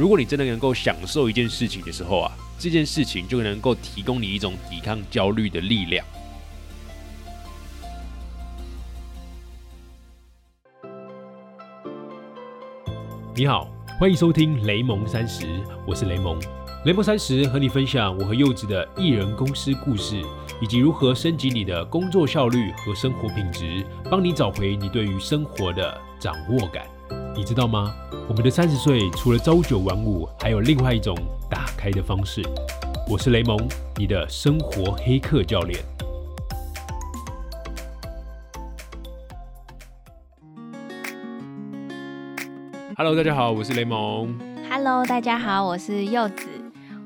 如果你真的能够享受一件事情的时候啊，这件事情就能够提供你一种抵抗焦虑的力量。你好，欢迎收听雷蒙三十，我是雷蒙。雷蒙三十和你分享我和柚子的艺人公司故事，以及如何升级你的工作效率和生活品质，帮你找回你对于生活的掌握感。你知道吗？我们的三十岁除了朝九晚五，还有另外一种打开的方式。我是雷蒙，你的生活黑客教练。Hello，大家好，我是雷蒙。Hello，大家好，我是柚子，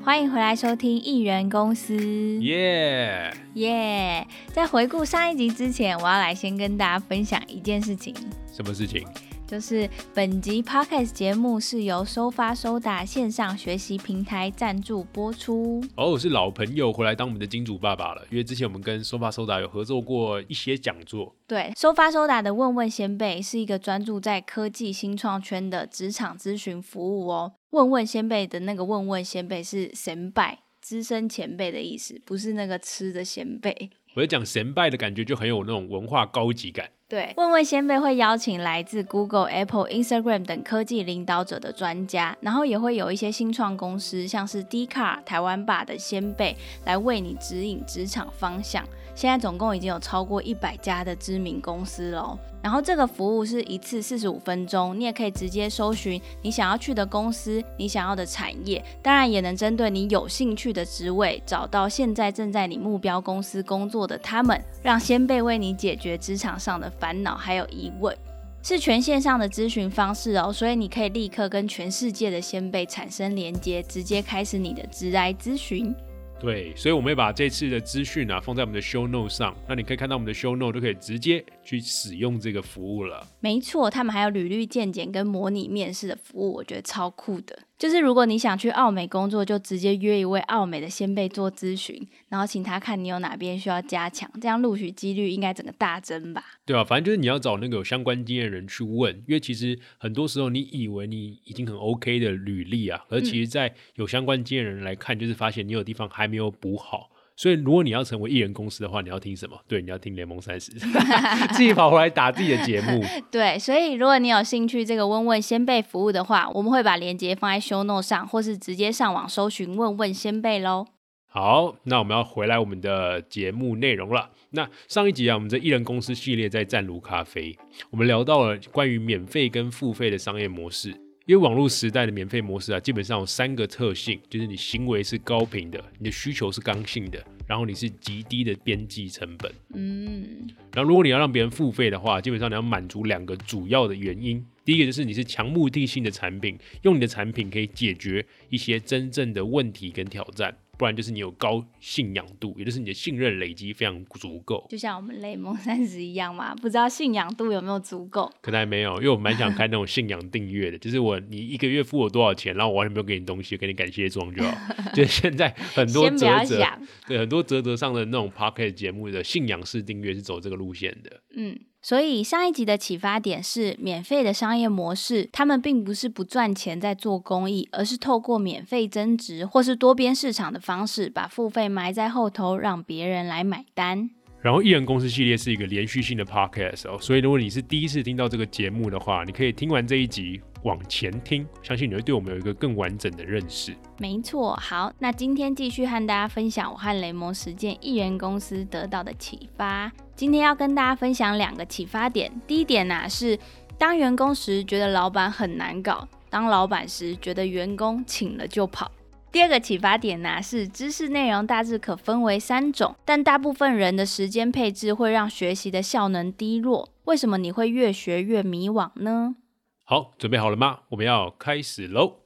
欢迎回来收听艺人公司。耶、耶在回顾上一集之前，我要来先跟大家分享一件事情，什么事情？就是本集 Podcast 节目是由收发收打线上学习平台赞助播出。哦，是老朋友回来当我们的金主爸爸了，因为之前我们跟收发收打有合作过一些讲座。对，收发收打的问问先辈是一个专注在科技新创圈的职场咨询服务哦。问问先辈的那个问问先辈是神拜资深前辈的意思，不是那个吃的先辈。我在讲神拜的感觉，就很有那种文化高级感。对，问问先辈会邀请来自 Google、Apple、Instagram 等科技领导者的专家，然后也会有一些新创公司，像是 D Car、台湾霸的先辈来为你指引职场方向。现在总共已经有超过一百家的知名公司喽。然后这个服务是一次四十五分钟，你也可以直接搜寻你想要去的公司、你想要的产业，当然也能针对你有兴趣的职位，找到现在正在你目标公司工作的他们，让先辈为你解决职场上的烦恼还有疑问。是全线上的咨询方式哦，所以你可以立刻跟全世界的先辈产生连接，直接开始你的直癌咨询。对，所以我们会把这次的资讯啊放在我们的 show note 上，那你可以看到我们的 show note 都可以直接去使用这个服务了。没错，他们还有履历鉴检跟模拟面试的服务，我觉得超酷的。就是如果你想去澳美工作，就直接约一位澳美的先辈做咨询，然后请他看你有哪边需要加强，这样录取几率应该整个大增吧。对啊，反正就是你要找那个有相关经验的人去问，因为其实很多时候你以为你已经很 OK 的履历啊，而其实在有相关经验的人来看，就是发现你有地方还没有补好。所以如果你要成为艺人公司的话，你要听什么？对，你要听联盟三十，自己跑回来打自己的节目。对，所以如果你有兴趣这个问问先辈服务的话，我们会把链接放在 show note 上，或是直接上网搜寻问问先辈喽。好，那我们要回来我们的节目内容了。那上一集啊，我们这艺人公司系列在湛卢咖啡，我们聊到了关于免费跟付费的商业模式。因为网络时代的免费模式啊，基本上有三个特性，就是你行为是高频的，你的需求是刚性的，然后你是极低的边际成本。嗯，然后如果你要让别人付费的话，基本上你要满足两个主要的原因。第一个就是你是强目的性的产品，用你的产品可以解决一些真正的问题跟挑战。不然就是你有高信仰度，也就是你的信任累积非常足够。就像我们雷蒙三十一样嘛，不知道信仰度有没有足够？可能还没有，因为我蛮想开那种信仰订阅的，就是我你一个月付我多少钱，然后我完全没有给你东西，给你感谢装就好。就是现在很多对很多泽泽上的那种 p o c k e t 节目的信仰式订阅是走这个路线的。嗯。所以上一集的启发点是，免费的商业模式，他们并不是不赚钱在做公益，而是透过免费增值或是多边市场的方式，把付费埋在后头，让别人来买单。然后艺人公司系列是一个连续性的 podcast 哦，所以如果你是第一次听到这个节目的话，你可以听完这一集往前听，相信你会对我们有一个更完整的认识。没错，好，那今天继续和大家分享我和雷蒙实践艺人公司得到的启发。今天要跟大家分享两个启发点。第一点呢、是当员工时觉得老板很难搞，当老板时觉得员工请了就跑。第二个启发点呢、是知识内容大致可分为三种，但大部分人的时间配置会让学习的效能低落。为什么你会越学越迷惘呢？好，准备好了吗？我们要开始喽！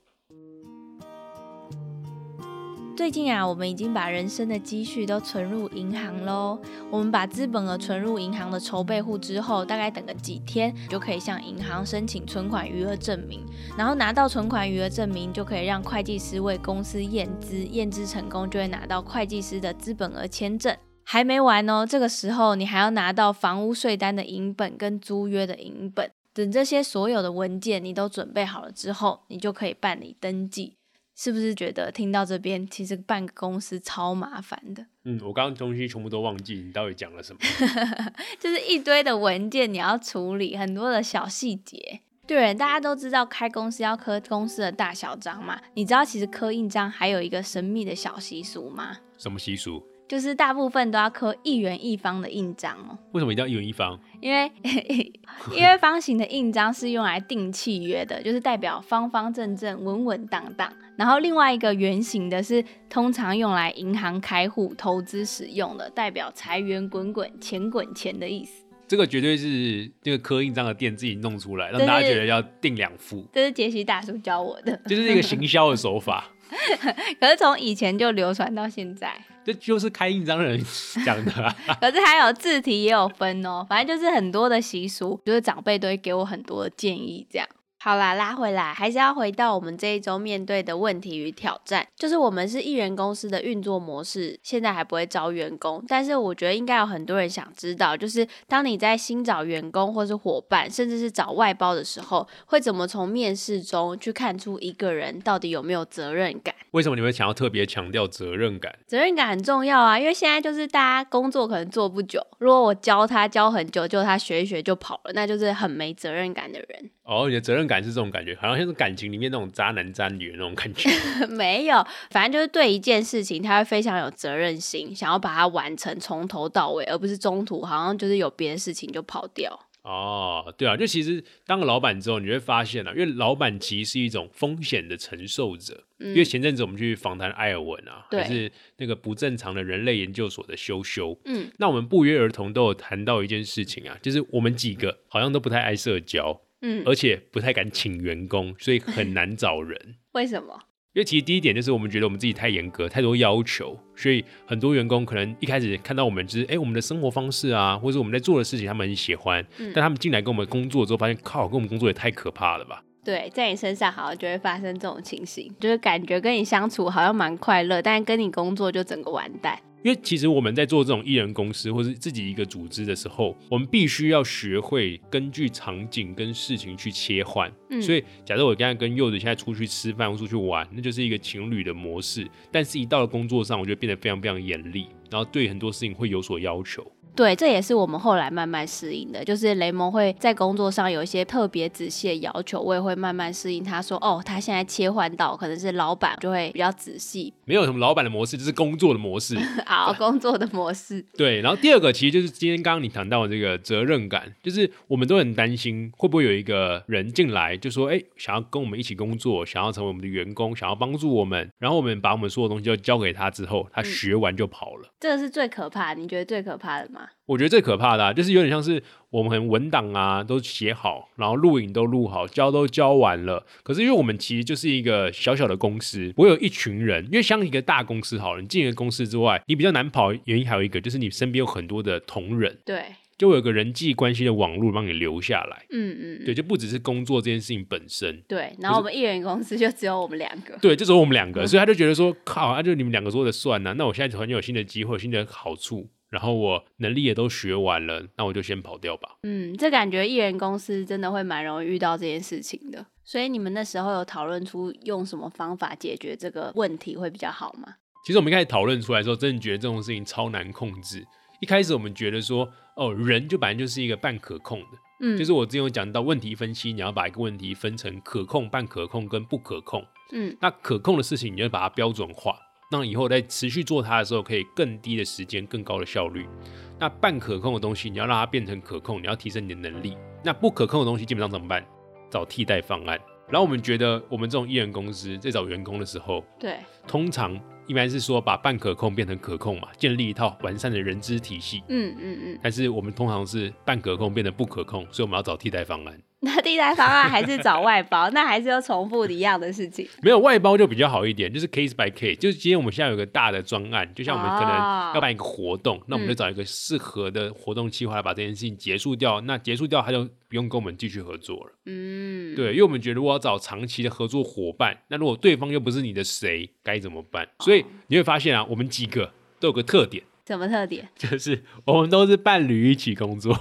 最近啊，我们已经把人生的积蓄都存入银行喽。我们把资本额存入银行的筹备户之后，大概等个几天，就可以向银行申请存款余额证明。然后拿到存款余额证明，就可以让会计师为公司验资，验资成功就会拿到会计师的资本额签证。还没完哦，这个时候你还要拿到房屋税单的银本跟租约的银本。等这些所有的文件你都准备好了之后，你就可以办理登记。是不是觉得听到这边，其实办个公司超麻烦的？嗯，我刚刚东西全部都忘记，你到底讲了什么？就是一堆的文件你要处理，很多的小细节。对，大家都知道开公司要刻公司的大小章嘛？你知道其实刻印章还有一个神秘的小习俗吗？什么习俗？就是大部分都要刻一元一方的印章哦。为什么一定要一元一方？因为 因为方形的印章是用来订契约的，就是代表方方正正、稳稳当当。然后另外一个圆形的是通常用来银行开户、投资使用的，代表财源滚滚、钱滚钱的意思。这个绝对是这个刻印章的店自己弄出来，让大家觉得要订两副。这是杰西大叔教我的，就是一个行销的手法。可是从以前就流传到现在，这就是开印章人 讲的。可是还有字体也有分哦，反正就是很多的习俗，就是长辈都会给我很多的建议，这样。好啦，拉回来还是要回到我们这一周面对的问题与挑战，就是我们是艺人公司的运作模式，现在还不会招员工，但是我觉得应该有很多人想知道，就是当你在新找员工或是伙伴，甚至是找外包的时候，会怎么从面试中去看出一个人到底有没有责任感？为什么你会想要特别强调责任感？责任感很重要啊，因为现在就是大家工作可能做不久，如果我教他教很久，就他学一学就跑了，那就是很没责任感的人。哦，你的责任感是这种感觉，好像像是感情里面那种渣男渣女的那种感觉。没有，反正就是对一件事情，他会非常有责任心，想要把它完成从头到尾，而不是中途好像就是有别的事情就跑掉。哦，对啊，就其实当了老板之后，你会发现啊，因为老板其实是一种风险的承受者。因为前阵子我们去访谈艾尔文啊，还是那个不正常的人类研究所的修修。嗯，那我们不约而同都有谈到一件事情啊，就是我们几个好像都不太爱社交。嗯，而且不太敢请员工，所以很 难找人。为什么？因为其实第一点就是我们觉得我们自己太严格，太多要求，所以很多员工可能一开始看到我们就是哎，我们的生活方式啊，或者我们在做的事情，他们很喜欢。但他们进来跟我们工作之后，发现靠，跟我们工作也太可怕了吧？对，在你身上好像就会发生这种情形，就是感觉跟你相处好像蛮快乐，但是跟你工作就整个完蛋。因为其实我们在做这种艺人公司或是自己一个组织的时候，我们必须要学会根据场景跟事情去切换。所以，假设我刚才跟柚子现在出去吃饭或出去玩，那就是一个情侣的模式。但是，一到了工作上，我就变得非常非常严厉，然后对很多事情会有所要求。对，这也是我们后来慢慢适应的。就是雷蒙会在工作上有一些特别仔细的要求，我也会慢慢适应。他说：“哦，他现在切换到可能是老板，就会比较仔细。”没有什么老板的模式，就是工作的模式。好，工作的模式。对，然后第二个其实就是今天刚刚你谈到的这个责任感，就是我们都很担心会不会有一个人进来就说：“哎，想要跟我们一起工作，想要成为我们的员工，想要帮助我们。”然后我们把我们所有东西都交给他之后，他学完就跑了。这个是最可怕，你觉得最可怕的吗？我觉得最可怕的，就是有点像是我们很文档啊，都写好，然后录影都录好，交都交完了。可是因为我们其实就是一个小小的公司，我有一群人。因为像一个大公司好了，你进一个公司之外，你比较难跑。原因还有一个，就是你身边有很多的同仁，对，就有个人际关系的网络帮你留下来。嗯嗯，对，就不只是工作这件事情本身。对，然后我们艺人公司就只有我们两个。对，就只有我们两个，所以他就觉得说，靠，那就你们两个说的算呢？那我现在突然有新的机会，新的好处。然后我能力也都学完了，那我就先跑掉吧。嗯，这感觉艺人公司真的会蛮容易遇到这件事情的。所以你们那时候有讨论出用什么方法解决这个问题会比较好吗？其实我们一开始讨论出来的时候，真的觉得这种事情超难控制。一开始我们觉得说，哦，人就本来就是一个半可控的，嗯，就是我之前有讲到问题分析，你要把一个问题分成可控、半可控跟不可控。嗯，那可控的事情，你就把它标准化。那以后在持续做它的时候，可以更低的时间、更高的效率。那半可控的东西，你要让它变成可控，你要提升你的能力。那不可控的东西，基本上怎么办？找替代方案。然后我们觉得，我们这种艺人公司在找员工的时候，对，通常一般是说把半可控变成可控嘛，建立一套完善的人资体系。嗯嗯嗯。但是我们通常是半可控变成不可控，所以我们要找替代方案。那替代方案还是找外包，那还是要重复一样的事情。没有外包就比较好一点，就是 case by case。就是今天我们现在有个大的专案，就像我们可能要办一个活动，那我们就找一个适合的活动计划来把这件事情结束掉。那结束掉，他就不用跟我们继续合作了。嗯，对，因为我们觉得如果要找长期的合作伙伴，那如果对方又不是你的谁，该怎么办？所以你会发现啊，我们几个都有个特点。什么特点？就是我们都是伴侣一起工作。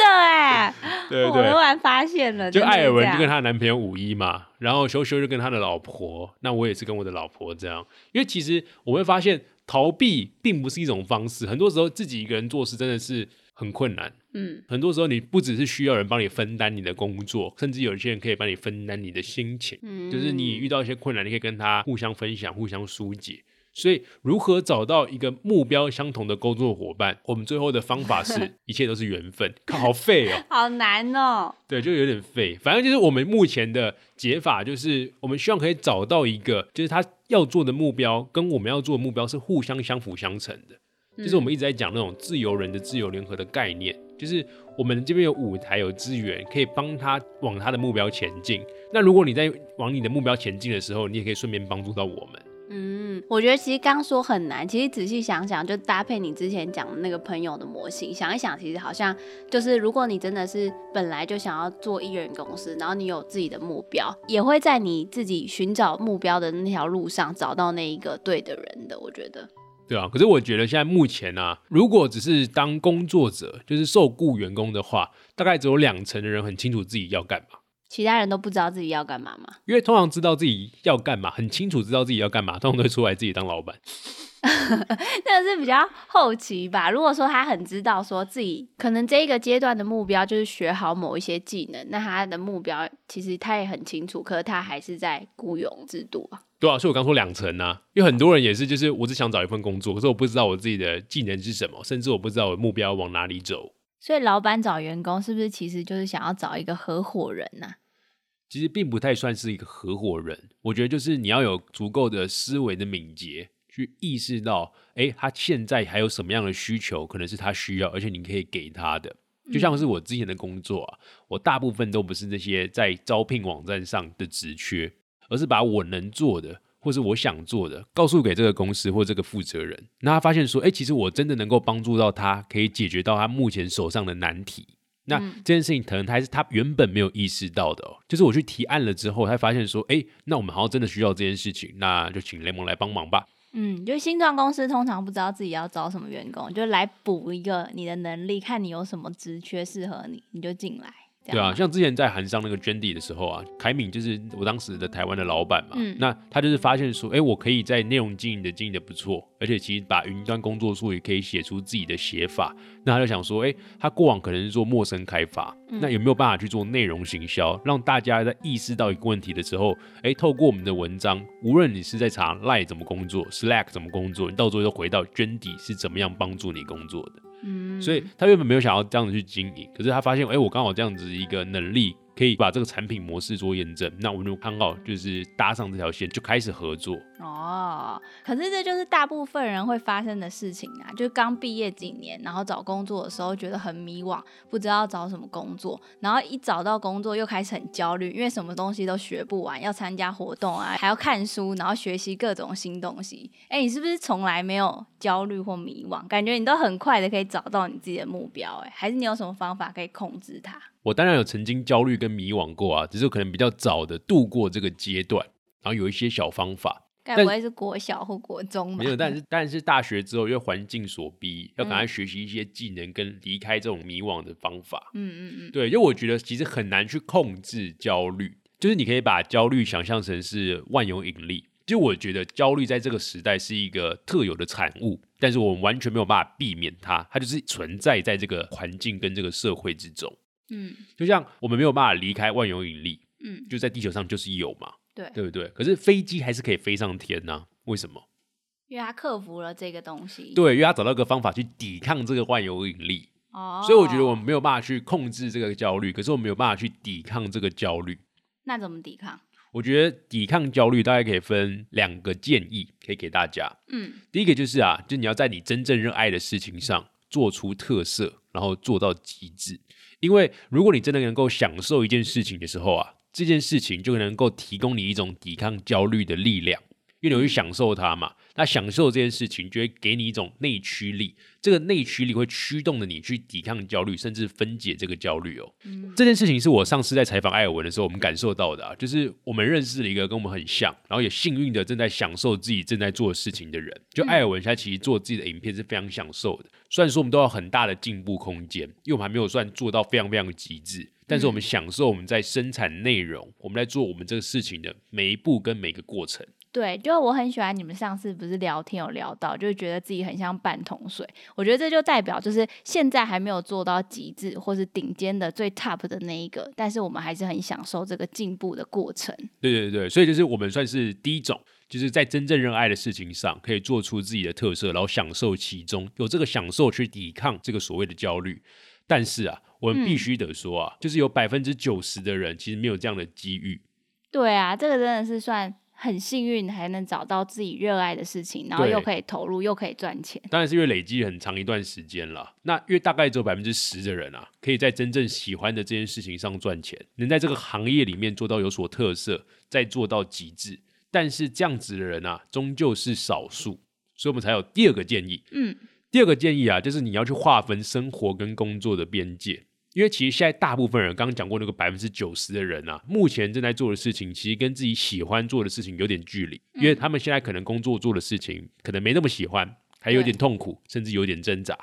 真的哎，对对对我突。然发现了，就艾尔文就跟她男朋友五一嘛，然后修修就跟他的老婆，那我也是跟我的老婆这样。因为其实我会发现，逃避并不是一种方式，很多时候自己一个人做事真的是很困难。嗯很多时候你不只是需要人帮你分担你的工作，甚至有一些人可以帮你分担你的心情。嗯，就是你遇到一些困难，你可以跟他互相分享、互相疏解。所以，如何找到一个目标相同的工作伙伴？我们最后的方法是 一切都是缘分。好废哦！好难哦，对，就有点废。反正就是我们目前的解法，就是我们希望可以找到一个，就是他要做的目标跟我们要做的目标是互相相辅相成的。就是我们一直在讲那种自由人的自由联合的概念，就是我们这边有舞台有资源，可以帮他往他的目标前进。那如果你在往你的目标前进的时候，你也可以顺便帮助到我们。嗯，我觉得其实刚说很难，其实仔细想想，就搭配你之前讲那个朋友的模型，想一想，其实好像就是如果你真的是本来就想要做艺人公司，然后你有自己的目标，也会在你自己寻找目标的那条路上找到那一个对的人的。我觉得，对啊，可是我觉得现在目前啊，如果只是当工作者，就是受雇员工的话，大概只有两成的人很清楚自己要干嘛。其他人都不知道自己要干嘛吗？因为通常知道自己要干嘛，很清楚知道自己要干嘛，通常都会出来自己当老板。那个是比较后期吧。如果说他很知道说自己可能这一个阶段的目标就是学好某一些技能，那他的目标其实他也很清楚，可是他还是在雇佣制度啊。对啊，所以我刚说两层啊，因为很多人也是，就是我只想找一份工作，可是我不知道我自己的技能是什么，甚至我不知道我的目标往哪里走。所以老板找员工是不是其实就是想要找一个合伙人呐、其实并不太算是一个合伙人，我觉得就是你要有足够的思维的敏捷，去意识到，哎，他现在还有什么样的需求，可能是他需要，而且你可以给他的。就像是我之前的工作啊，我大部分都不是那些在招聘网站上的职缺，而是把我能做的或是我想做的告诉给这个公司或这个负责人。那他发现说，哎，其实我真的能够帮助到他，可以解决到他目前手上的难题。那这件事情可能还是他原本没有意识到的、哦，就是我去提案了之后，他发现说，哎，那我们好像真的需要这件事情，那就请雷蒙来帮忙吧。嗯，就新创公司通常不知道自己要招什么员工，就来补一个你的能力，看你有什么职缺适合你，你就进来。这对啊，像之前在韩商那个 Jendy 的时候啊，凯敏就是我当时的台湾的老板嘛，嗯。那他就是发现说，哎，我可以在内容经营的经营的不错，而且其实把云端工作书也可以写出自己的写法，那他就想说，哎，他过往可能是做陌生开发，嗯。那有没有办法去做内容行销，让大家在意识到一个问题的时候，哎，透过我们的文章，无论你是在查 Line 怎么工作，Slack 怎么工作，你到最后都回到 Jendy 是怎么样帮助你工作的。嗯，所以他原本没有想要这样子去经营，可是他发现，哎、我刚好这样子一个能力，可以把这个产品模式做验证，那我们就刚好就是搭上这条线，就开始合作。哦，可是这就是大部分人会发生的事情啊，就是刚毕业几年，然后找工作的时候觉得很迷惘，不知道找什么工作，然后一找到工作又开始很焦虑，因为什么东西都学不完，要参加活动啊，还要看书，然后学习各种新东西。哎，你是不是从来没有焦虑或迷惘？感觉你都很快的可以找到你自己的目标，哎，还是你有什么方法可以控制它？我当然有曾经焦虑跟迷惘过啊，只是可能比较早的度过这个阶段，然后有一些小方法。该不会是国小或国中吧？没有，但是但是大学之后，因为环境所逼，要赶嗯快学习一些技能跟离开这种迷惘的方法。嗯嗯嗯，对，因为我觉得其实很难去控制焦虑，就是你可以把焦虑想象成是万有引力。就我觉得焦虑在这个时代是一个特有的产物，但是我们完全没有办法避免它，它就是存在在这个环境跟这个社会之中。嗯就像我们没有办法离开万有引力，嗯，就在地球上就是有嘛，对，对不对？可是飞机还是可以飞上天呐、为什么？因为他克服了这个东西。对，因为他找到一个方法去抵抗这个万有引力。哦，所以我觉得我们没有办法去控制这个焦虑，可是我们有办法去抵抗这个焦虑。那怎么抵抗？我觉得抵抗焦虑大概可以分两个建议，可以给大家。嗯第一个就是啊，就你要在你真正热爱的事情上做出特色，然后做到极致。因为如果你真的能够享受一件事情的时候啊，这件事情就能够提供你一种抵抗焦虑的力量。因为你会享受它嘛。那享受这件事情就会给你一种内驱力，这个内驱力会驱动着你去抵抗焦虑，甚至分解这个焦虑哦。这件事情是我上次在采访艾尔文的时候，我们感受到的啊，就是我们认识了一个跟我们很像，然后也幸运的正在享受自己正在做的事情的人。就艾尔文，他其实做自己的影片是非常享受的。虽然说我们都有很大的进步空间，因为我们还没有算做到非常非常极致，但是我们享受我们在生产内容，我们在做我们这个事情的每一步跟每个过程。对，就我很喜欢你们上次不是聊天有聊到，就觉得自己很像半桶水。我觉得这就代表就是现在还没有做到极致或是顶尖的最 top 的那一个，但是我们还是很享受这个进步的过程。对对对，所以就是我们算是第一种，就是在真正热爱的事情上，可以做出自己的特色，然后享受其中，有这个享受去抵抗这个所谓的焦虑。但是啊，我们必须得说啊，就是有百分之九十的人其实没有这样的机遇。对啊，这个真的是算。很幸运还能找到自己热爱的事情，然后又可以投入，又可以赚钱。当然是因为累积很长一段时间了。那因为大概只有百分之十的人啊，可以在真正喜欢的这件事情上赚钱，能在这个行业里面做到有所特色，再做到极致。但是这样子的人啊，终究是少数，所以我们才有第二个建议。嗯，第二个建议啊，就是你要去划分生活跟工作的边界。因为其实现在大部分人刚刚讲过那个百分之九十的人啊，目前正在做的事情，其实跟自己喜欢做的事情有点距离。因为他们现在可能工作做的事情，可能没那么喜欢，还有点痛苦，甚至有点挣扎。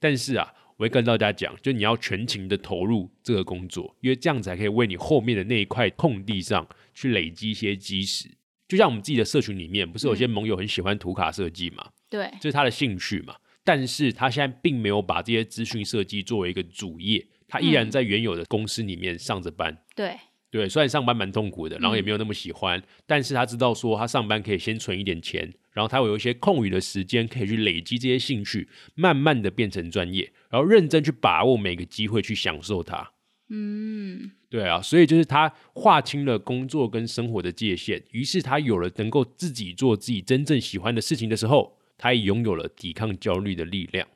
但是啊，我会跟大家讲，就你要全情的投入这个工作，因为这样子才可以为你后面的那一块空地上去累积一些基石。就像我们自己的社群里面，不是有些盟友很喜欢图卡设计嘛？对，这是他的兴趣嘛。但是他现在并没有把这些资讯设计作为一个主业。他依然在原有的公司里面上着班，对。对，虽然上班蛮痛苦的，然后也没有那么喜欢，但是他知道说他上班可以先存一点钱，然后他有一些空余的时间可以去累积这些兴趣，慢慢的变成专业，然后认真去把握每个机会去享受它。嗯，对啊，所以就是他划清了工作跟生活的界限，于是他有了能够自己做自己真正喜欢的事情的时候，他也拥有了抵抗焦虑的力量。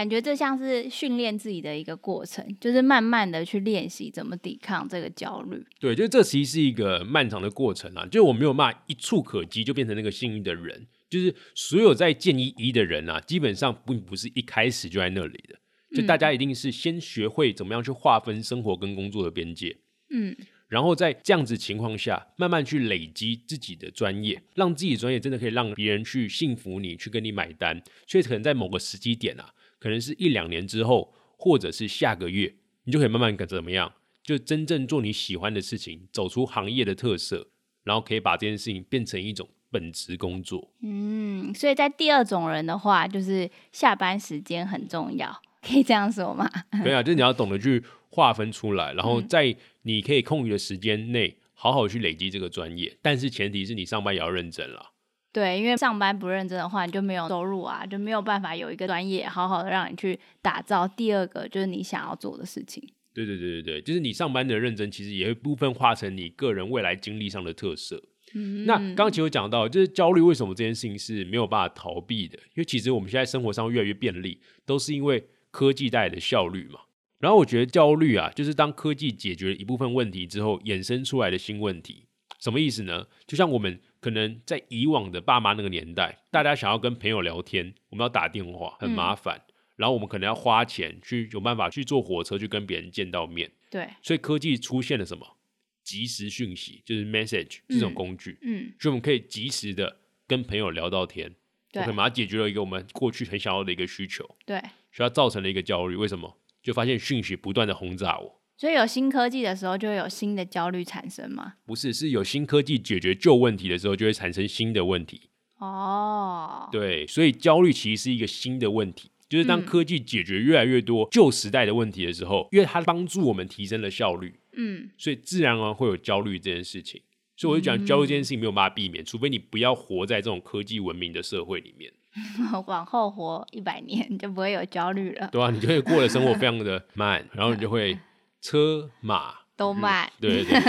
感觉这像是训练自己的一个过程，就是慢慢的去练习怎么抵抗这个焦虑。对，就这其实是一个漫长的过程啊，就我没有办法一触可及就变成那个幸运的人。就是所有在建议一的人啊，基本上并不是一开始就在那里的，就大家一定是先学会怎么样去划分生活跟工作的边界，嗯，然后在这样子情况下，慢慢去累积自己的专业，让自己的专业真的可以让别人去信服你，去跟你买单。所以可能在某个时机点啊。可能是一两年之后，或者是下个月，你就可以慢慢怎么样，就真正做你喜欢的事情，走出行业的特色，然后可以把这件事情变成一种本职工作。嗯，所以在第二种人的话，就是下班时间很重要，可以这样说吗？对啊，就是你要懂得去划分出来，然后在你可以空余的时间内，好好去累积这个专业，但是前提是你上班也要认真了。对，因为上班不认真的话，你就没有收入啊，就没有办法有一个专业好好的让你去打造第二个就是你想要做的事情。对对对对对，就是你上班的认真，其实也会部分化成你个人未来经历上的特色。嗯，那刚刚其实有讲到，就是焦虑为什么这件事情是没有办法逃避的，因为其实我们现在生活上越来越便利，都是因为科技带来的效率嘛。然后我觉得焦虑啊，就是当科技解决了一部分问题之后，衍生出来的新问题。什么意思呢？就像我们。可能在以往的爸妈那个年代，大家想要跟朋友聊天，我们要打电话，很麻烦。然后我们可能要花钱去有办法去坐火车去跟别人见到面。对，所以科技出现了什么？即时讯息，就是 message 这种工具。嗯，所以我们可以及时的跟朋友聊到天。对，马上解决了一个我们过去很想要的一个需求。对，所以它造成了一个焦虑。为什么？就发现讯息不断的轰炸我。所以有新科技的时候，就会有新的焦虑产生吗？不是，是有新科技解决旧问题的时候，就会产生新的问题。哦，对，所以焦虑其实是一个新的问题，就是当科技解决越来越多旧时代的问题的时候，因为它帮助我们提升了效率，嗯，所以自然而然会有焦虑这件事情。所以我就讲焦虑这件事情没有办法避免，除非你不要活在这种科技文明的社会里面，往后活一百年就不会有焦虑了。对啊，你就会过的生活非常的慢，然后你就会。车马都慢，对对对，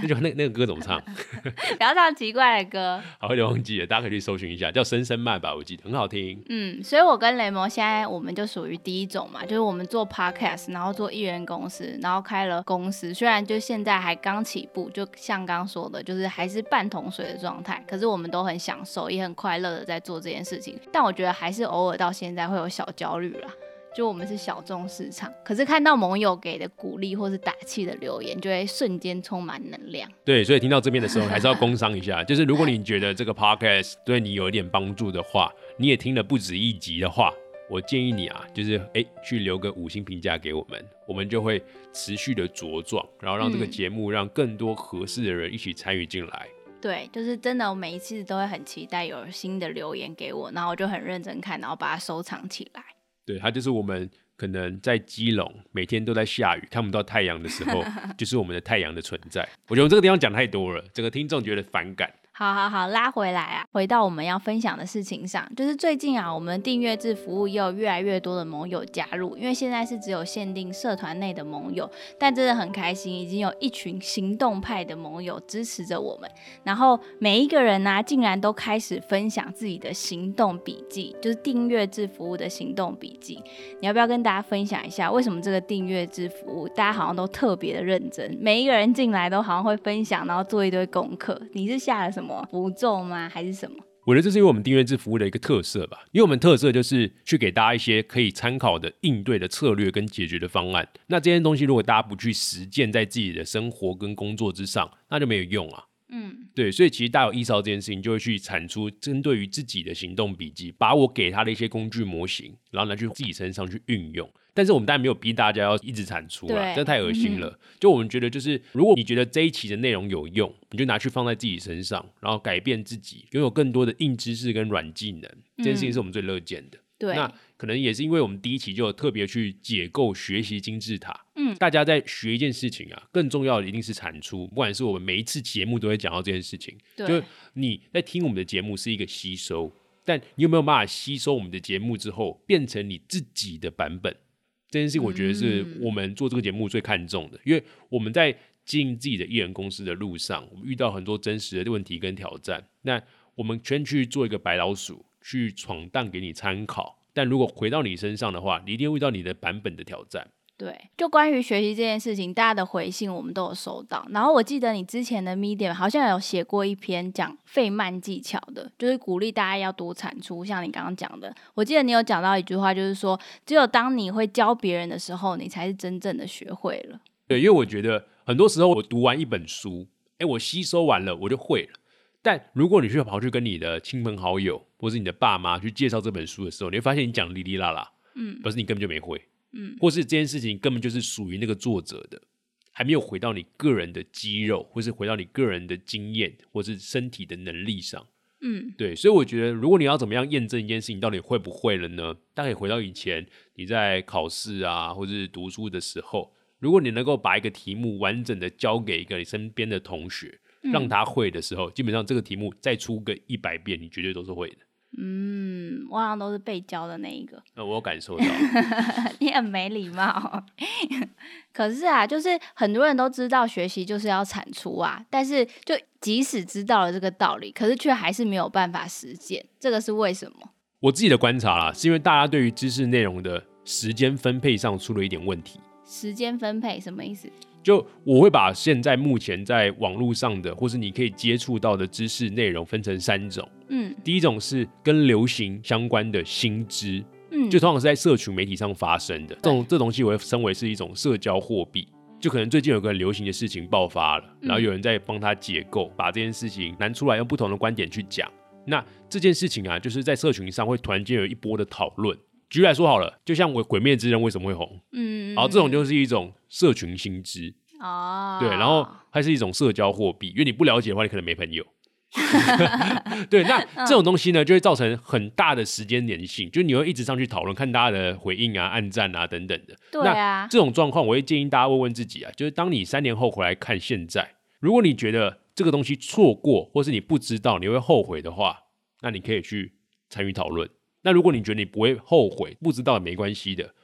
那就那那个歌怎么唱？不要唱奇怪的歌。好，有点忘记了，大家可以去搜寻一下，叫《声声慢》吧，我记得很好听。嗯，所以我跟雷蒙现在我们就属于第一种嘛，就是我们做 podcast，然后做艺人公司，然后开了公司，虽然就现在还刚起步，就像刚说的，就是还是半桶水的状态，可是我们都很享受，也很快乐的在做这件事情。但我觉得还是偶尔到现在会有小焦虑啦。就我们是小众市场，可是看到盟友给的鼓励或是打气的留言，就会瞬间充满能量。对，所以听到这边的时候，还是要工商一下。就是如果你觉得这个 podcast 对你有一点帮助的话，你也听了不止一集的话，我建议你啊，就是哎去留个五星评价给我们，我们就会持续的茁壮，然后让这个节目让更多合适的人一起参与进来。对，就是真的，我每一次都会很期待有新的留言给我，然后我就很认真看，然后把它收藏起来。对，它就是我们可能在基隆每天都在下雨，看不到太阳的时候，就是我们的太阳的存在。我觉得这个地方讲太多了，整个听众觉得反感。好好好，拉回来啊，回到我们要分享的事情上，就是最近啊，我们订阅制服务也有越来越多的盟友加入，因为现在是只有限定社团内的盟友，但真的很开心，已经有一群行动派的盟友支持着我们，然后每一个人呢，竟然都开始分享自己的行动笔记，就是订阅制服务的行动笔记。你要不要跟大家分享一下，为什么这个订阅制服务大家好像都特别的认真，每一个人进来都好像会分享，然后做一堆功课？你是下了什么？符咒吗？还是什么？我觉得这是因为我们订阅制服务的一个特色吧。因为我们特色就是去给大家一些可以参考的应对的策略跟解决的方案。那这些东西如果大家不去实践在自己的生活跟工作之上，那就没有用啊。嗯，对，所以其实大家有意识到这件事情，就会去产出针对于自己的行动笔记，把我给他的一些工具模型，然后拿去自己身上去运用。但是我们当然没有逼大家要一直产出了，这太恶心了。就我们觉得，就是如果你觉得这一期的内容有用，你就拿去放在自己身上，然后改变自己，拥有更多的硬知识跟软技能。这件事情是我们最乐见的。对，那可能也是因为我们第一期就有特别去解构学习金字塔。嗯，大家在学一件事情啊，更重要的一定是产出。不管是我们每一次节目都会讲到这件事情，就是你在听我们的节目是一个吸收，但你有没有办法吸收我们的节目之后，变成你自己的版本？这件事情，我觉得是我们做这个节目最看重的，因为我们在经营自己的艺人公司的路上，我们遇到很多真实的问题跟挑战。那我们先去做一个白老鼠，去闯荡给你参考。但如果回到你身上的话，你一定会遇到你的版本的挑战。对，就关于学习这件事情，大家的回信我们都有收到。然后我记得你之前的 Medium 好像有写过一篇讲费曼技巧的，就是鼓励大家要多产出。像你刚刚讲的，我记得你有讲到一句话，就是说，只有当你会教别人的时候，你才是真正的学会了。对，因为我觉得很多时候我读完一本书，哎，我吸收完了，我就会了。但如果你去跑去跟你的亲朋好友或是你的爸妈去介绍这本书的时候，你会发现你讲哩哩啦啦，嗯，表示你根本就没会。嗯，或是这件事情根本就是属于那个作者的，还没有回到你个人的肌肉，或是回到你个人的经验，或是身体的能力上。嗯，对，所以我觉得，如果你要怎么样验证一件事情到底会不会了呢？大概回到以前你在考试啊，或是读书的时候，如果你能够把一个题目完整的交给一个你身边的同学，让他会的时候，基本上这个题目再出个一百遍，你绝对都是会的。嗯，我好像都是被教的那一个。那我有感受到，你很没礼貌。可是啊，就是很多人都知道学习就是要产出啊，但是就即使知道了这个道理，可是却还是没有办法实践，这个是为什么？我自己的观察啦，是因为大家对于知识内容的时间分配上出了一点问题。时间分配什么意思？就我会把现在目前在网络上的，或是你可以接触到的知识内容分成三种。嗯，第一种是跟流行相关的新知，嗯，就通常是在社群媒体上发生的这种这东西，我会称为是一种社交货币。就可能最近有个很流行的事情爆发了，然后有人在帮他解构，把这件事情拿出来，用不同的观点去讲。那这件事情啊，就是在社群上会突然间有一波的讨论。举例来说好了，就像我《鬼灭之刃》为什么会红？嗯，然后这种就是一种社群新知哦，对，然后它是一种社交货币，因为你不了解的话，你可能没朋友。对，那这种东西呢，就会造成很大的时间粘性，就你会一直上去讨论，看大家的回应啊、暗赞啊等等的。对啊，这种状况，我会建议大家问问自己啊，就是当你三年后回来看现在，如果你觉得这个东西错过，或是你不知道，你会后悔的话，那你可以去参与讨论。那如果你觉得你不会后悔，不知道也没关系的，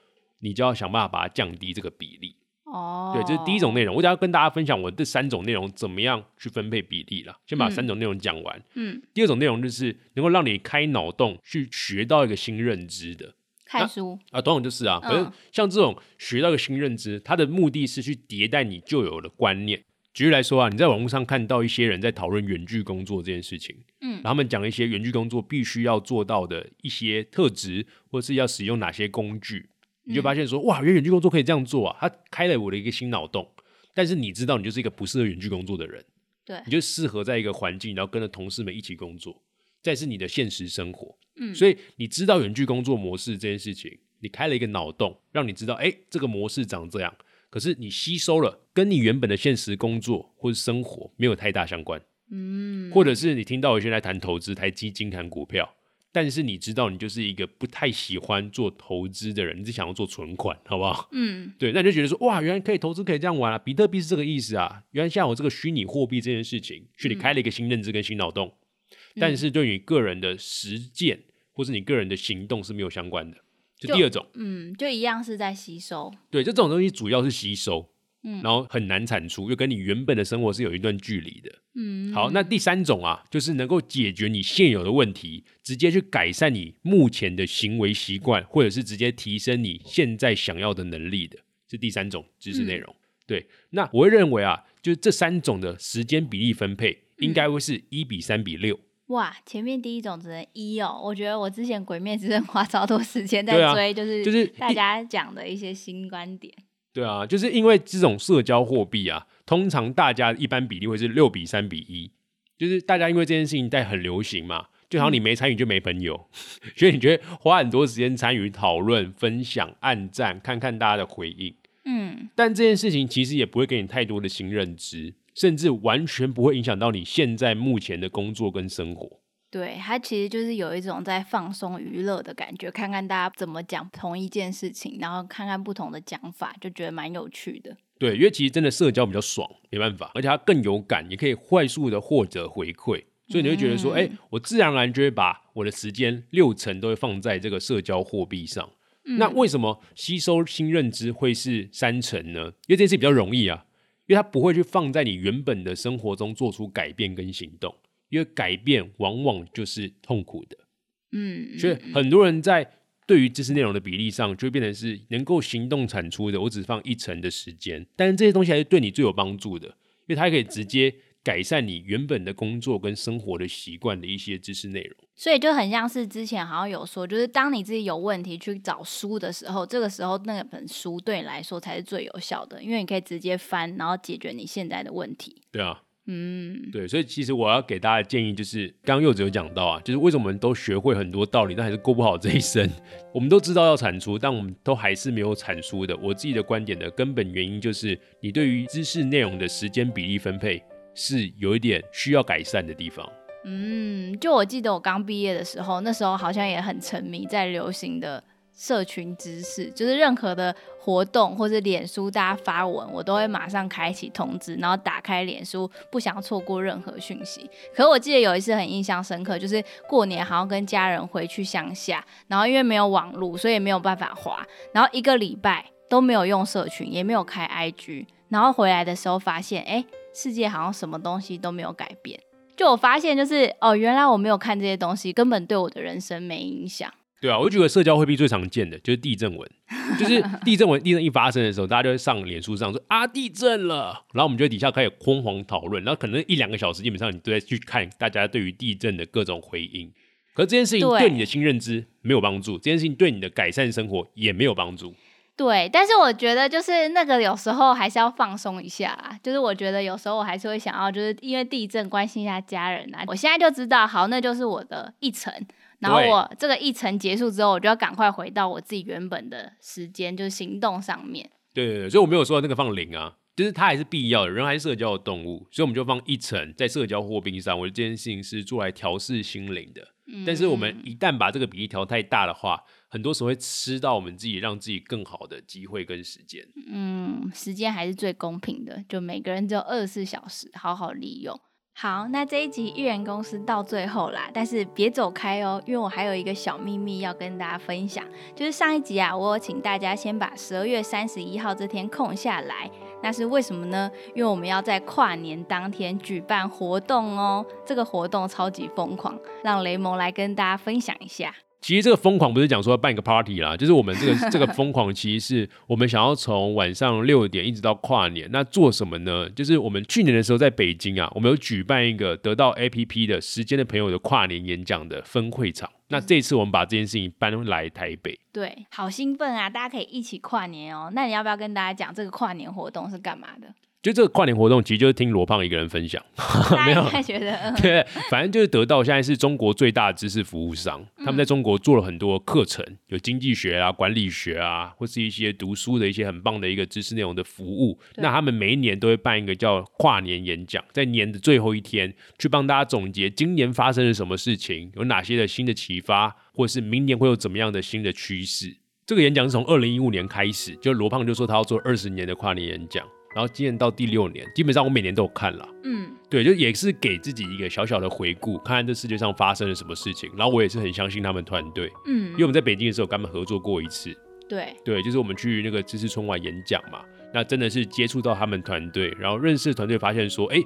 你就要想办法把它降低这个比例。哦，对，这是第一种内容。我等下跟大家分享我这三种内容怎么样去分配比例了。先把嗯三种内容讲完。嗯，第二种内容就是能够让你开脑洞去学到一个新认知的看书，啊，等等就是啊，嗯可是像这种学到一个新认知，它的目的是去迭代你旧有的观念。举例来说啊，你在网络上看到一些人在讨论远距工作这件事情，嗯然后他们讲一些远距工作必须要做到的一些特质，或是要使用哪些工具，你就发现说，哇，原来远距工作可以这样做啊，它开了我的一个新脑洞。但是你知道，你就是一个不适合远距工作的人，对你就适合在一个环境，然后跟着同事们一起工作，再是你的现实生活。嗯所以你知道远距工作模式这件事情，你开了一个脑洞，让你知道，哎，这个模式长这样。可是你吸收了，跟你原本的现实工作或者生活没有太大相关。嗯，或者是你听到有些人在谈投资、谈基金、谈股票，但是你知道你就是一个不太喜欢做投资的人，你只想要做存款，好不好？嗯对，那你就觉得说，哇，原来可以投资，可以这样玩啊！比特币是这个意思啊！原来像我这个虚拟货币这件事情，是你开了一个新认知跟新脑洞，但是对你个人的实践或是你个人的行动是没有相关的。这就第二种，嗯，就一样是在吸收，对，这种东西主要是吸收，嗯然后很难产出，又跟你原本的生活是有一段距离的。嗯，好，那第三种啊，就是能够解决你现有的问题，直接去改善你目前的行为习惯，或者是直接提升你现在想要的能力的，是第三种知识内容。对，那我会认为啊，就是这三种的时间比例分配应该会是一比三比六、哇，前面第一种只能一哦，我觉得我之前《鬼灭之刃》花超多时间在追，就是就是大家讲的一些新观点。对啊，就是因为这种社交货币啊，通常大家一般比例会是六比三比一，就是大家因为这件事情在很流行嘛，就好像你没参与就没朋友，所以你觉得花很多时间参与讨论、分享、按赞，看看大家的回应。嗯但这件事情其实也不会给你太多的新认知，甚至完全不会影响到你现在目前的工作跟生活。对，它其实就是有一种在放松娱乐的感觉，看看大家怎么讲同一件事情，然后看看不同的讲法，就觉得蛮有趣的。对，因为其实真的社交比较爽，没办法，而且它更有感，也可以快速的获得回馈，所以你会觉得说，哎、我自然而然就会把我的时间六成都会放在这个社交货币上。那为什么吸收新认知会是三成呢？因为这件事比较容易啊，因为它不会去放在你原本的生活中做出改变跟行动，因为改变往往就是痛苦的。嗯，所以很多人在对于知识内容的比例上，就会变成是能够行动产出的，我只放一成的时间，但是这些东西还是对你最有帮助的，因为它可以直接改善你原本的工作跟生活的习惯的一些知识内容。所以就很像是之前好像有说，就是当你自己有问题去找书的时候，这个时候那本书对你来说才是最有效的，因为你可以直接翻，然后解决你现在的问题。对啊，嗯，对，所以其实我要给大家的建议就是，刚刚柚子有讲到啊，就是为什么我们都学会很多道理，但还是过不好这一生。我们都知道要产出，但我们都还是没有产出的。我自己的观点的根本原因就是，你对于知识内容的时间比例分配是有一点需要改善的地方。嗯，就我记得我刚毕业的时候，那时候好像也很沉迷在流行的社群知识，就是任何的活动或是脸书大家发文，我都会马上开启通知，然后打开脸书，不想错过任何讯息。可我记得有一次很印象深刻，就是过年好像跟家人回去乡下，然后因为没有网络，所以没有办法滑，然后一个礼拜都没有用社群，也没有开 IG，然后回来的时候发现，哎，世界好像什么东西都没有改变。就我发现，就是哦，原来我没有看这些东西，根本对我的人生没影响。对啊，我觉得社交货币最常见的就是地震文，就是地震文，地震一发生的时候，大家就会上脸书上说啊地震了，然后我们就底下开始疯狂讨论，然后可能一两个小时，基本上你都在去看大家对于地震的各种回应。可是这件事情对对你的新认知没有帮助，这件事情对你的改善生活也没有帮助。对，但是我觉得就是那个有时候还是要放松一下啦。就是我觉得有时候我还是会想要，就是因为地震关心一下家人啊。我现在就知道，好，那就是我的一层。然后我这个一层结束之后，我就要赶快回到我自己原本的时间，就是行动上面。对对对，所以我没有说那个放零啊，就是它还是必要的，人还是社交的动物，所以我们就放一层在社交货币上。我觉得这件事情是做来调试心灵的。但是我们一旦把这个比例调太大的话，很多时候会吃到我们自己让自己更好的机会跟时间。嗯，时间还是最公平的，就每个人只有二十四小时，好好利用。好，那这一集艺人公司到最后啦，但是别走开哦，因为我还有一个小秘密要跟大家分享，就是上一集啊，我有请大家先把十二月三十一号这天空下来，那是为什么呢？因为我们要在跨年当天举办活动哦，这个活动超级疯狂，让雷蒙来跟大家分享一下。其实这个疯狂不是讲说要办一个 party 啦，就是我们这个 这个疯狂，其实是我们想要从晚上六点一直到跨年，那做什么呢？就是我们去年的时候在北京啊，我们有举办一个得到 APP 的时间的朋友的跨年演讲的分会场。那这次我们把这件事情搬来台北，对，好兴奋啊！大家可以一起跨年哦。那你要不要跟大家讲这个跨年活动是干嘛的？就这个跨年活动，其实就是听罗胖一个人分享，没有觉得对，反正就是得到现在是中国最大的知识服务商，他们在中国做了很多课程，有经济学啊、管理学啊，或是一些读书的一些很棒的一个知识内容的服务。那他们每一年都会办一个叫跨年演讲，在年的最后一天，去帮大家总结今年发生了什么事情，有哪些的新的启发，或是明年会有怎么样的新的趋势。这个演讲是从二零一五年开始，就罗胖就说他要做二十年的跨年演讲。然后今年到第六年，基本上我每年都有看了。嗯，对，就也是给自己一个小小的回顾，看看这世界上发生了什么事情。然后我也是很相信他们团队，嗯，因为我们在北京的时候跟他们合作过一次。对，对，就是我们去那个知识春晚演讲嘛，那真的是接触到他们团队，然后认识团队，发现说，哎。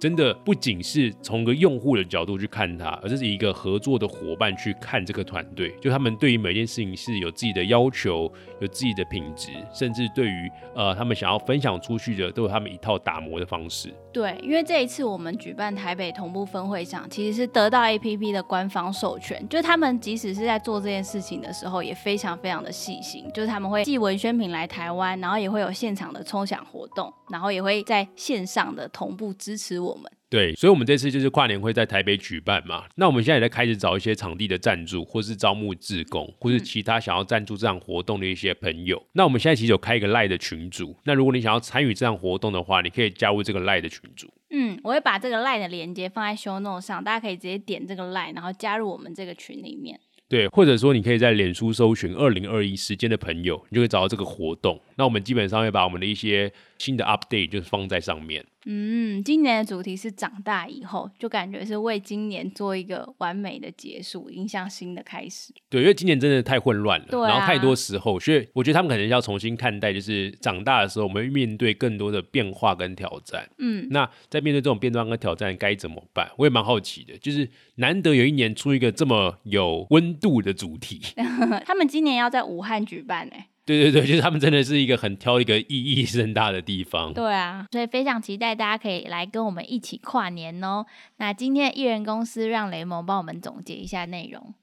真的不仅是从个用户的角度去看它，而是一个合作的伙伴去看这个团队。就他们对于每件事情是有自己的要求，有自己的品质，甚至对于呃他们想要分享出去的，都有他们一套打磨的方式。对，因为这一次我们举办台北同步分会上，其实是得到 APP 的官方授权，就是他们即使是在做这件事情的时候，也非常非常的细心，就是他们会寄文宣品来台湾，然后也会有现场的抽奖活动，然后也会在线上的同步支持我。我们对，所以，我们这次就是跨年会在台北举办嘛。那我们现在也在开始找一些场地的赞助，或是招募志工，或是其他想要赞助这样活动的一些朋友。那我们现在其实有开一个赖的群组。那如果你想要参与这样活动的话，你可以加入这个赖的群组。嗯，我会把这个赖的链接放在 show note 上，大家可以直接点这个赖，然后加入我们这个群里面。对，或者说你可以在脸书搜寻“二零二一时间的朋友”，你就会找到这个活动。那我们基本上会把我们的一些新的 update 就是放在上面。嗯，今年的主题是长大以后，就感觉是为今年做一个完美的结束，迎向新的开始。对，因为今年真的太混乱了，然后太多时候，所以我觉得他们可能要重新看待，就是长大的时候，我们面对更多的变化跟挑战。嗯，那在面对这种变化跟挑战，该怎么办？我也蛮好奇的，就是难得有一年出一个这么有温度的主题。他们今年要在武汉举办，哎。对对对，就是他们真的是一个很挑一个意义深大的地方。对啊，所以非常期待大家可以来跟我们一起跨年哦。那今天艺人公司让雷蒙帮我们总结一下内容。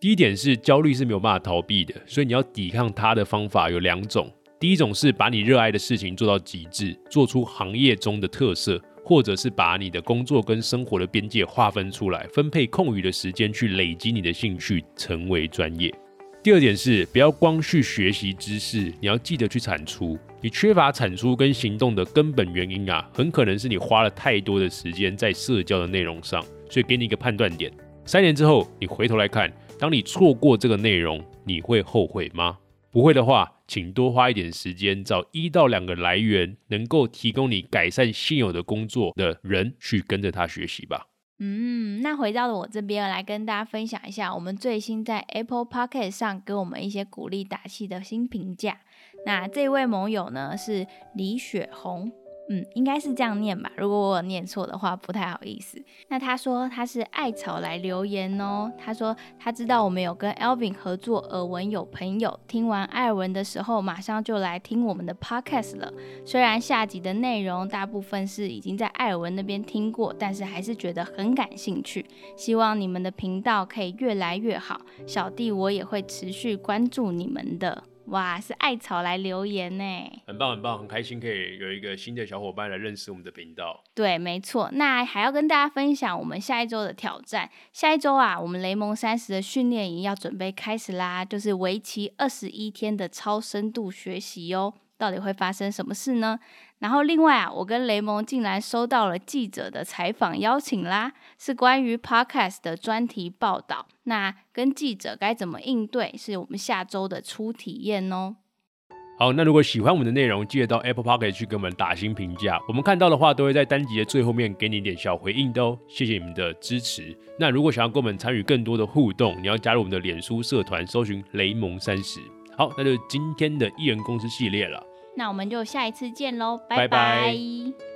第一点是焦虑是没有办法逃避的，所以你要抵抗它的方法有两种。第一种是把你热爱的事情做到极致，做出行业中的特色，或者是把你的工作跟生活的边界划分出来，分配空余的时间去累积你的兴趣，成为专业。第二点是，不要光去学习知识，你要记得去产出。你缺乏产出跟行动的根本原因啊，很可能是你花了太多的时间在社交的内容上。所以给你一个判断点：三年之后，你回头来看，当你错过这个内容，你会后悔吗？不会的话，请多花一点时间，找一到两个来源，能够提供你改善现有的工作的人，去跟着他学习吧。嗯，那回到了我这边来跟大家分享一下，我们最新在 Apple p o c k e t 上给我们一些鼓励打气的新评价。那这位盟友呢是李雪红。嗯，应该是这样念吧。如果我念错的话，不太好意思。那他说他是艾草来留言哦。他说他知道我们有跟 Alvin 合作，耳闻有朋友听完艾尔文的时候，马上就来听我们的 Podcast 了。虽然下集的内容大部分是已经在艾尔文那边听过，但是还是觉得很感兴趣。希望你们的频道可以越来越好。小弟我也会持续关注你们的。哇，是艾草来留言呢，很棒很棒，很开心可以有一个新的小伙伴来认识我们的频道。对，没错，那还要跟大家分享我们下一周的挑战。下一周啊，我们雷蒙三十的训练营要准备开始啦，就是为期二十一天的超深度学习哟。到底会发生什么事呢？然后另外啊，我跟雷蒙竟然收到了记者的采访邀请啦，是关于 podcast 的专题报道。那跟记者该怎么应对，是我们下周的初体验哦。好，那如果喜欢我们的内容，记得到 Apple Pocket 去给我们打新评价。我们看到的话，都会在单集的最后面给你一点小回应的哦。谢谢你们的支持。那如果想要跟我们参与更多的互动，你要加入我们的脸书社团，搜寻雷蒙三十。好，那就是今天的艺人公司系列了。那我们就下一次见喽，拜拜。拜